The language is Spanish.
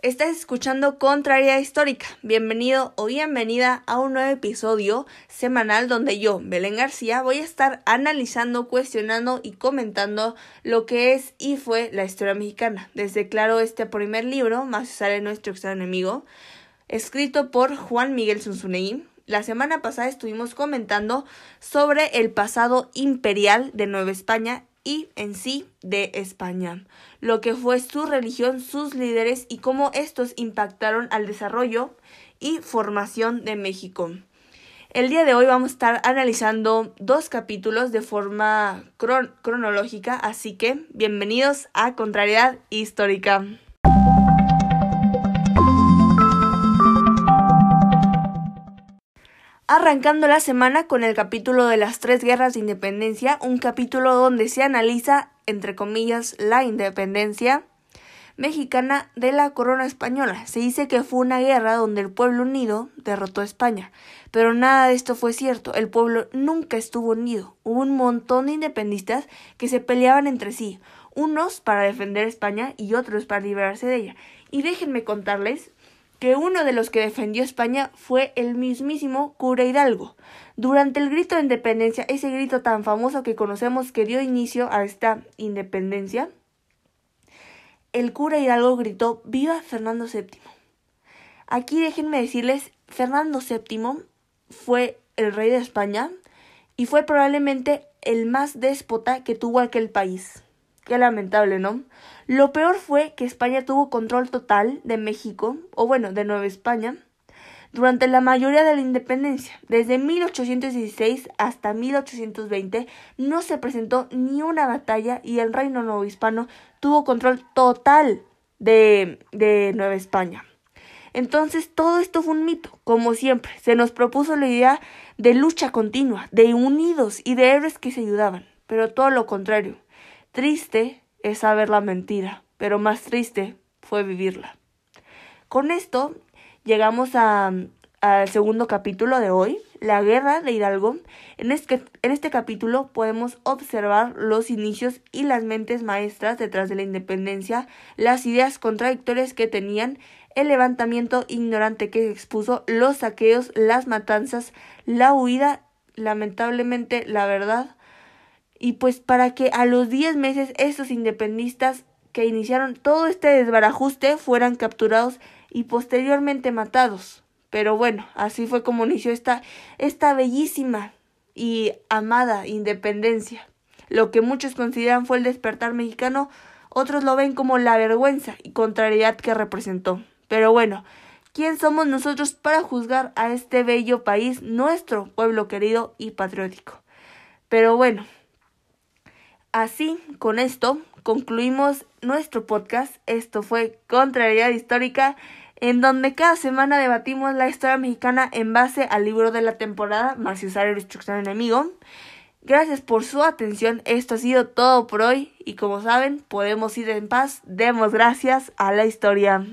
Estás escuchando Contraria Histórica. Bienvenido o bienvenida a un nuevo episodio semanal donde yo, Belén García, voy a estar analizando, cuestionando y comentando lo que es y fue la historia mexicana. Desde claro este primer libro, Más sale nuestro extraño enemigo, escrito por Juan Miguel Zunzunegui. La semana pasada estuvimos comentando sobre el pasado imperial de Nueva España y en sí de España, lo que fue su religión, sus líderes y cómo estos impactaron al desarrollo y formación de México. El día de hoy vamos a estar analizando dos capítulos de forma cronológica, así que bienvenidos a Contrariedad Histórica. Arrancando la semana con el capítulo de las tres guerras de independencia, un capítulo donde se analiza, entre comillas, la independencia mexicana de la corona española. Se dice que fue una guerra donde el pueblo unido derrotó a España, pero nada de esto fue cierto. El pueblo nunca estuvo unido. Hubo un montón de independistas que se peleaban entre sí, unos para defender España y otros para liberarse de ella. Y déjenme contarles que uno de los que defendió España fue el mismísimo cura Hidalgo. Durante el grito de independencia, ese grito tan famoso que conocemos que dio inicio a esta independencia, el cura Hidalgo gritó Viva Fernando VII. Aquí déjenme decirles, Fernando VII fue el rey de España y fue probablemente el más déspota que tuvo aquel país. Qué lamentable, ¿no? Lo peor fue que España tuvo control total de México, o bueno, de Nueva España, durante la mayoría de la independencia. Desde 1816 hasta 1820 no se presentó ni una batalla y el reino nuevo hispano tuvo control total de, de Nueva España. Entonces todo esto fue un mito, como siempre. Se nos propuso la idea de lucha continua, de unidos y de héroes que se ayudaban, pero todo lo contrario. Triste es saber la mentira, pero más triste fue vivirla. Con esto llegamos al segundo capítulo de hoy, la guerra de Hidalgo. En este, en este capítulo podemos observar los inicios y las mentes maestras detrás de la independencia, las ideas contradictorias que tenían, el levantamiento ignorante que expuso, los saqueos, las matanzas, la huida, lamentablemente la verdad, y pues para que a los 10 meses estos independistas que iniciaron todo este desbarajuste fueran capturados y posteriormente matados. Pero bueno, así fue como inició esta, esta bellísima y amada independencia. Lo que muchos consideran fue el despertar mexicano, otros lo ven como la vergüenza y contrariedad que representó. Pero bueno, ¿quién somos nosotros para juzgar a este bello país, nuestro pueblo querido y patriótico? Pero bueno, Así, con esto, concluimos nuestro podcast. Esto fue Contrariedad Histórica, en donde cada semana debatimos la historia mexicana en base al libro de la temporada, Más usar el instrucción enemigo. Gracias por su atención. Esto ha sido todo por hoy y como saben, podemos ir en paz. Demos gracias a la historia.